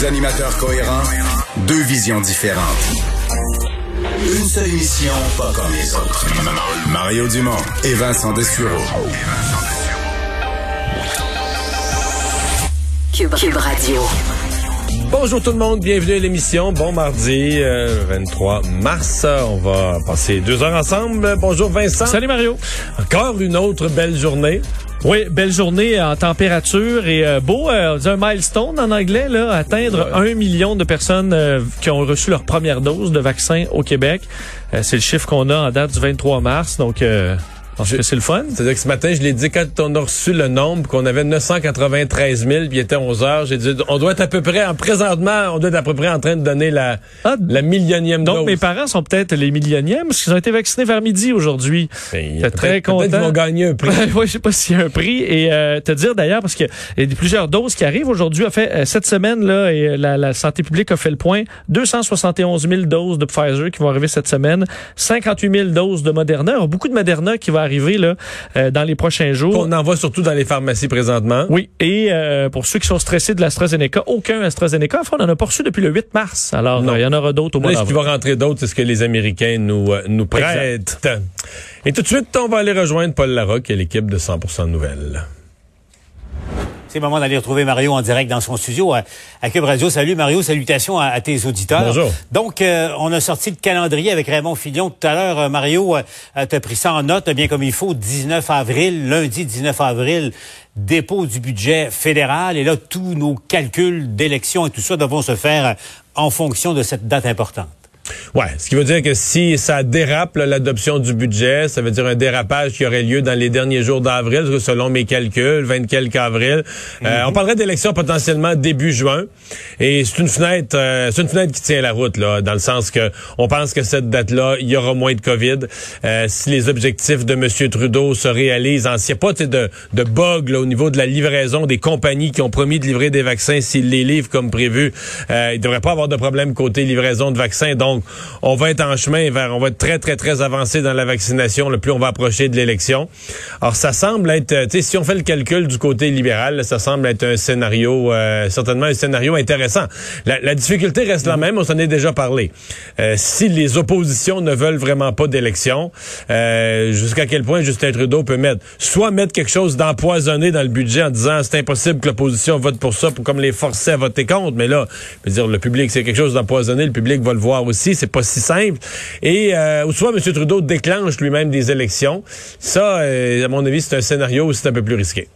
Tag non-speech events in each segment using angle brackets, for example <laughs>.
Deux, animateurs cohérents, deux visions différentes. Une seule émission, pas comme les autres. Mario Dumont et Vincent Dessureau. Cube, Cube Radio. Bonjour tout le monde, bienvenue à l'émission. Bon mardi, 23 euh, mars. On va passer deux heures ensemble. Bonjour Vincent. Salut Mario. Encore une autre belle journée. Oui, belle journée en température et euh, beau, euh, un milestone en anglais, là, atteindre un million de personnes euh, qui ont reçu leur première dose de vaccin au Québec. c'est le chiffre qu'on a en date du 23 mars, donc parce que c'est le fun. C'est-à-dire que ce matin, je l'ai dit quand on a reçu le nombre, qu'on avait 993 000, puis il était 11 heures, j'ai dit, on doit être à peu près, en, présentement, on doit être à peu près en train de donner la, ah, la millionième donc dose. Donc mes parents sont peut-être les millionièmes, parce qu'ils ont été vaccinés vers midi aujourd'hui. Ben, très content. Peut-être vont gagner un prix. <laughs> oui, je sais pas s'il y a un prix. Et euh, te dire d'ailleurs, parce qu'il y a plusieurs doses qui arrivent aujourd'hui. En fait, euh, cette semaine, là, et la, la santé publique a fait le point. 271 000 doses de Pfizer qui vont arriver cette semaine. 58 000 doses de Moderna. Beaucoup de Moderna qui va arriver là euh, dans les prochains jours. On en voit surtout dans les pharmacies présentement. Oui. Et euh, pour ceux qui sont stressés de l'AstraZeneca, aucun AstraZeneca. Enfin, on n'en a pas reçu depuis le 8 mars. Alors, il y en aura d'autres au mois d'avril. Ce qui va rentrer d'autres, c'est ce que les Américains nous, euh, nous prêtent. Et tout de suite, on va aller rejoindre Paul Larocque et l'équipe de 100% Nouvelles. C'est le moment d'aller retrouver Mario en direct dans son studio à, Cube Radio. Salut Mario, salutations à, tes auditeurs. Bonjour. Donc, euh, on a sorti le calendrier avec Raymond Fillon tout à l'heure. Euh, Mario, euh, t'as pris ça en note bien comme il faut. 19 avril, lundi 19 avril, dépôt du budget fédéral. Et là, tous nos calculs d'élection et tout ça devront se faire en fonction de cette date importante. Ouais, ce qui veut dire que si ça dérape l'adoption du budget, ça veut dire un dérapage qui aurait lieu dans les derniers jours d'avril, selon mes calculs, 20 quelques avril. Euh, mhm. on parlerait d'élections potentiellement début juin, et c'est une fenêtre, euh, c'est une fenêtre qui tient la route là, dans le sens que on pense que cette date-là, il y aura moins de Covid. Euh, si les objectifs de M. Trudeau se réalisent, s'il n'y a pas de, de bug au niveau de la livraison des compagnies qui ont promis de livrer des vaccins, s'ils les livrent comme prévu, il ne devrait pas avoir de problème côté livraison de vaccins. Donc on va être en chemin vers, on va être très, très, très avancé dans la vaccination, le plus on va approcher de l'élection. Alors, ça semble être, tu sais, si on fait le calcul du côté libéral, ça semble être un scénario, euh, certainement un scénario intéressant. La, difficulté reste la même, on s'en est déjà parlé. Euh, si les oppositions ne veulent vraiment pas d'élection, euh, jusqu'à quel point Justin Trudeau peut mettre, soit mettre quelque chose d'empoisonné dans le budget en disant c'est impossible que l'opposition vote pour ça, pour comme les forcer à voter contre, mais là, je veux dire, le public, c'est quelque chose d'empoisonné, le public va le voir aussi c'est pas si simple. Et euh, ou soit M. Trudeau déclenche lui-même des élections. Ça, euh, à mon avis, c'est un scénario où c'est un peu plus risqué.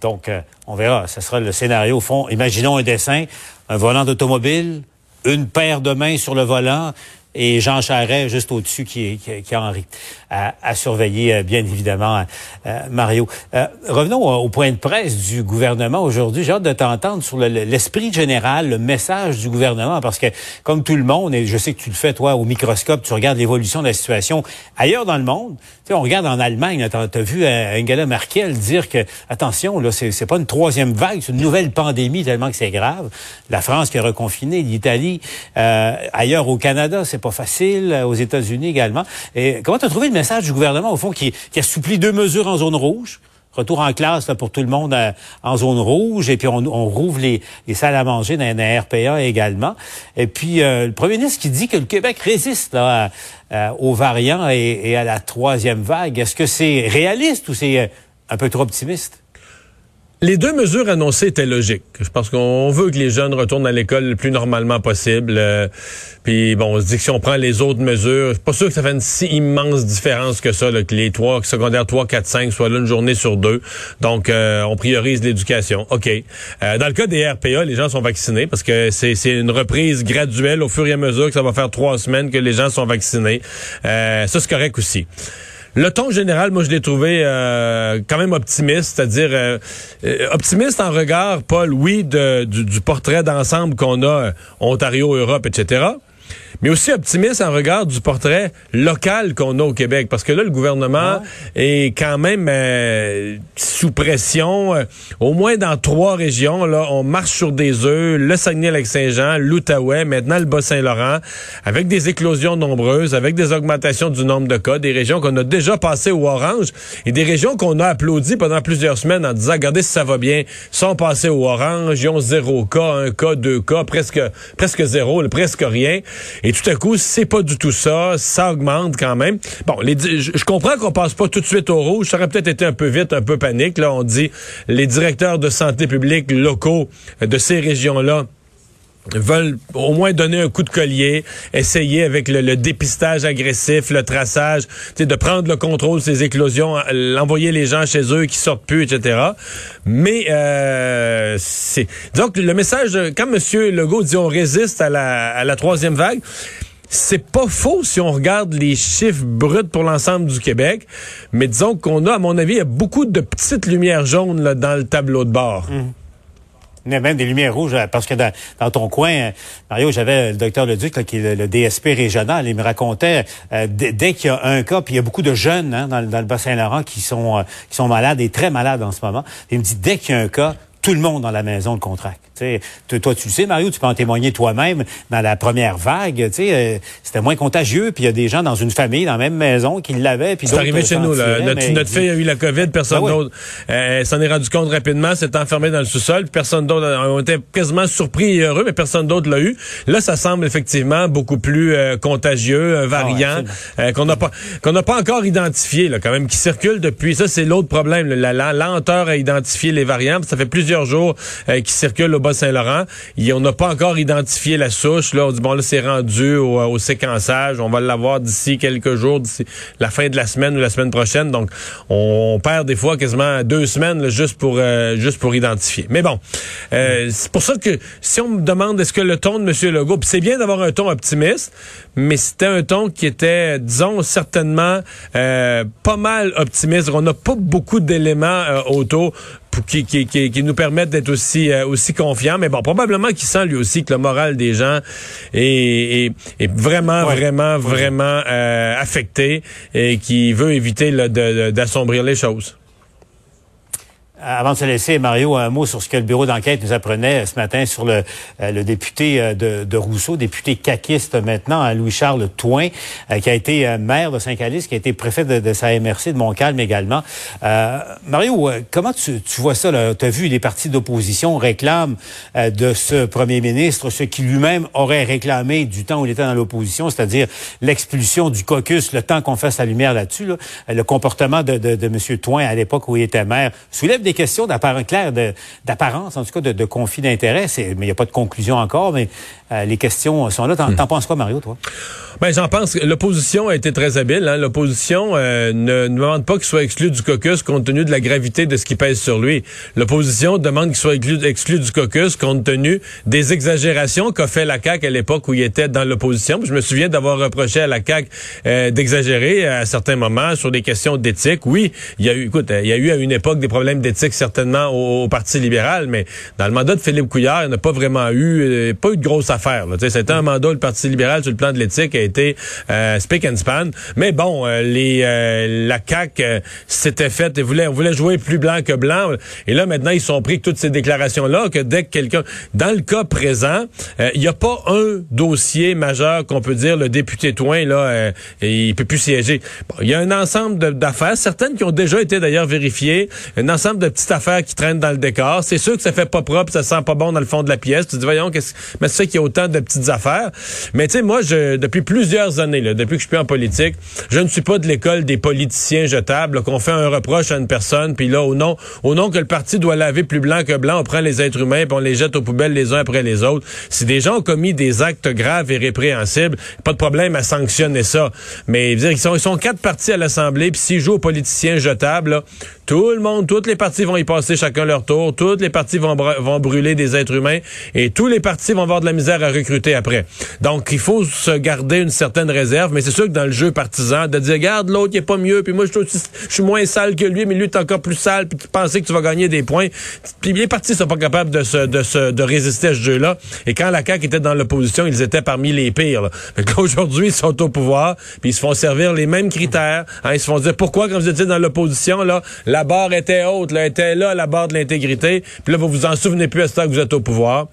Donc, euh, on verra. Ce sera le scénario. Au fond, imaginons un dessin, un volant d'automobile, une paire de mains sur le volant et Jean Charret juste au-dessus qui, qui, qui Henri à, à surveiller euh, bien évidemment euh, Mario. Euh, revenons au, point de presse du gouvernement aujourd'hui. J'ai hâte de t'entendre sur l'esprit général, le message du gouvernement parce que comme tout le monde et je sais que tu le fais toi au microscope, tu regardes l'évolution de la situation ailleurs dans le monde. Tu sais, on regarde en Allemagne, tu as, vu Angela Merkel dire que attention là, c'est pas une troisième vague, c'est une nouvelle pandémie tellement que c'est grave. La France qui a reconfiné, l'Italie, ailleurs au Canada, c'est pas facile, euh, aux États-Unis également. Et comment tu as trouvé le message du gouvernement, au fond, qui, qui assouplit deux mesures en zone rouge? Retour en classe là, pour tout le monde euh, en zone rouge, et puis on, on rouvre les, les, salles à manger dans la RPA également. Et puis euh, le premier ministre qui dit que le Québec résiste là, aux variants et, à la troisième vague. Est-ce que c'est réaliste ou c'est un peu trop optimiste? Les deux mesures annoncées étaient logiques. Je pense qu'on veut que les jeunes retournent à l'école le plus normalement possible. Euh, puis bon, on se dit que si on prend les autres mesures, c'est pas sûr que ça fait une si immense différence que ça, que les trois secondaires 3, 4, 5 soient là une journée sur deux. Donc, euh, on priorise l'éducation. OK. Euh, dans le cas des RPA, les gens sont vaccinés parce que c'est une reprise graduelle au fur et à mesure que ça va faire trois semaines que les gens sont vaccinés. ça, c'est correct aussi. Le ton général, moi, je l'ai trouvé euh, quand même optimiste, c'est-à-dire euh, euh, optimiste en regard, Paul, oui, du, du, portrait d'ensemble qu'on a Ontario, Europe, etc mais aussi optimiste en regard du portrait local qu'on a au Québec. Parce que là, le gouvernement est quand même euh, sous pression. Euh, au moins dans trois régions, là, on marche sur des œufs. Le Saguenay-Lac-Saint-Jean, l'Outaouais, maintenant le Bas-Saint-Laurent, avec des éclosions nombreuses, avec des augmentations du nombre de cas, des régions qu'on a déjà passées au orange et des régions qu'on a applaudi pendant plusieurs semaines en disant, regardez si ça va bien, sont passées au orange, ils ont zéro cas, un cas, deux cas, presque, presque zéro, presque rien. Et tout à coup, c'est pas du tout ça. Ça augmente quand même. Bon, les, je, comprends qu'on passe pas tout de suite au rouge. Ça aurait peut-être été un peu vite, un peu panique. Là, on dit les directeurs de santé publique locaux de ces régions-là veulent au moins donner un coup de collier, essayer avec le, dépistage agressif, le traçage, de prendre le contrôle de ces éclosions, l'envoyer les gens chez eux qui sortent plus, etc. Mais euh, c'est donc le message quand M. Legault dit on résiste à la, troisième vague. C'est pas faux si on regarde les chiffres bruts pour l'ensemble du Québec, mais disons qu'on a, à mon avis, beaucoup de petites lumières jaunes dans le tableau de bord. Mmh. Même des lumières rouges, euh, parce que dans, ton coin, euh, Mario, j'avais le docteur Leduc, qui est le, DSP régional, il me racontait, euh, dès qu'il y a un cas, puis il y a beaucoup de jeunes hein, dans, le Bas-Saint-Laurent qui sont, qui sont malades et très malades en ce moment, il me dit, dès qu'il y a un cas, tout le monde dans la maison le contracte toi, tu le sais, Mario, tu peux en témoigner toi-même. Dans la première vague, euh, c'était moins contagieux. Puis il y a des gens dans une famille, dans la même maison, qui l'avaient. C'est arrivé chez nous. Là. Notre, fille a eu la COVID, personne ben d'autre. Euh, s'en est rendu compte rapidement, s'est enfermée dans le sous-sol. Personne d'autre. On était quasiment surpris et heureux, mais personne d'autre l'a eu. Là, ça semble effectivement beaucoup plus euh, contagieux, un variant qu'on n'a pas qu'on n'a pas encore identifié, là, quand même, qui circule depuis. Ça, c'est l'autre problème, la, lenteur à identifier les variants. Ça fait plusieurs jours qu'ils circulent au saint On n'a pas encore identifié la souche. Là, on dit, bon, là, c'est rendu au, au, séquençage. On va l'avoir d'ici quelques jours, d'ici la fin de la semaine ou la semaine prochaine. Donc, on, perd des fois quasiment deux semaines juste pour euh, juste pour identifier. Mais bon, euh, c'est pour ça que si on me demande est-ce que le ton de M. Legault, c'est bien d'avoir un ton optimiste, mais c'était un ton qui était, disons, certainement euh, pas mal optimiste. On n'a pas beaucoup d'éléments autour qui, qui, qui, nous permettent d'être aussi, euh, aussi confiants. Mais bon, probablement qu'il sent lui aussi que le moral des gens est, est, vraiment, vraiment, vraiment euh, affecté et qui veut éviter d'assombrir les choses. Avant de se laisser, Mario, un mot sur ce que le bureau d'enquête nous apprenait ce matin sur le, euh, le député euh, de, de, Rousseau, député caquiste maintenant, Louis-Charles Touin, euh, qui a été maire de Saint-Calice, qui a été préfet de, de sa MRC de Montcalm également. Mario, comment tu, tu vois ça? Tu as vu les partis d'opposition réclament de ce premier ministre ce qui lui-même aurait réclamé du temps où il était dans l'opposition, c'est-à-dire l'expulsion du caucus, le temps qu'on fasse la lumière là-dessus. Là. Le comportement de, de, de M. Touin à l'époque où il était maire soulève questions d'apparence claire, d'apparence, en tout cas de, de conflit d'intérêt. Mais il n'y a pas de conclusion encore, mais euh, les questions sont là. T'en, hmm. penses quoi, Mario, toi? Ben, j'en pense que l'opposition a été très habile. Hein. L'opposition euh, ne, ne, demande pas qu'il soit exclu du caucus compte tenu de la gravité de ce qui pèse sur lui. L'opposition demande qu'il soit exclu, exclu, du caucus compte tenu des exagérations qu'a fait la CAQ à l'époque où il était dans l'opposition. Je me souviens d'avoir reproché à la CAQ euh, d'exagérer à certains moments sur des questions d'éthique. Oui, il y a eu, écoute, il y a eu à une époque des problèmes d'éthique certainement au, Parti libéral, mais dans le mandat de Philippe Couillard, il n'a pas vraiment eu, pas eu de grosse affaire. C'était un mandat, le Parti libéral sur le plan de l'éthique a été euh, speak and span. Mais bon, euh, les euh, la CAQ euh, s'était faite et voulait, on voulait jouer plus blanc que blanc. Et là, maintenant, ils sont pris toutes ces déclarations-là que dès que quelqu'un... Dans le cas présent, il n'y a pas un dossier majeur qu'on peut dire le député Toin, là, il peut plus siéger. Il y a un ensemble d'affaires, certaines qui ont déjà été d'ailleurs vérifiées, un ensemble de petites affaires qui traînent dans le décor. C'est sûr que ça fait pas propre, ça sent pas bon dans le fond de la pièce. Tu te dis, voyons, qu'est-ce mais c'est qu'il y a autant de petites affaires. Mais tu sais, moi, je, depuis plusieurs années, depuis que je suis en politique, je ne suis pas de l'école des politiciens jetables, qu'on fait un reproche à une personne, puis là, au nom, au nom que le parti doit laver plus blanc que blanc, on prend les êtres humains, puis on les jette aux poubelles les uns après les autres. Si des gens ont commis des actes graves et répréhensibles, pas de problème à sanctionner ça. Mais ils sont, ils sont quatre partis à l'Assemblée, puis s'ils jouent aux politiciens jetables, tout le monde, toutes les vont y passer chacun leur tour, toutes les partis vont, brûler des êtres humains, et tous les partis vont avoir de la misère à recruter après. Donc, il faut se garder une certaine réserve, mais c'est sûr que dans le jeu partisan, de dire, regarde, l'autre, il est pas mieux, puis moi, je, suis moins sale que lui, mais lui, est encore plus sale, puis tu pensais que tu vas gagner des points. Puis les partis sont pas capables de résister à ce jeu-là. Et quand la CAQ était dans l'opposition, ils étaient parmi les pires. Aujourd'hui, ils sont au pouvoir, puis ils se font servir les mêmes critères. Hein, ils se font dire, pourquoi, quand vous étiez dans l'opposition, là, la barre était haute, là, était là, la barre de l'intégrité, puis là, vous vous en souvenez plus à ce temps que vous êtes au pouvoir.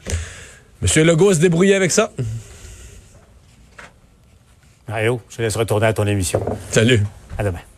Monsieur Legault se débrouiller avec ça? Mario, je te laisse retourner à ton émission. Salut. À demain.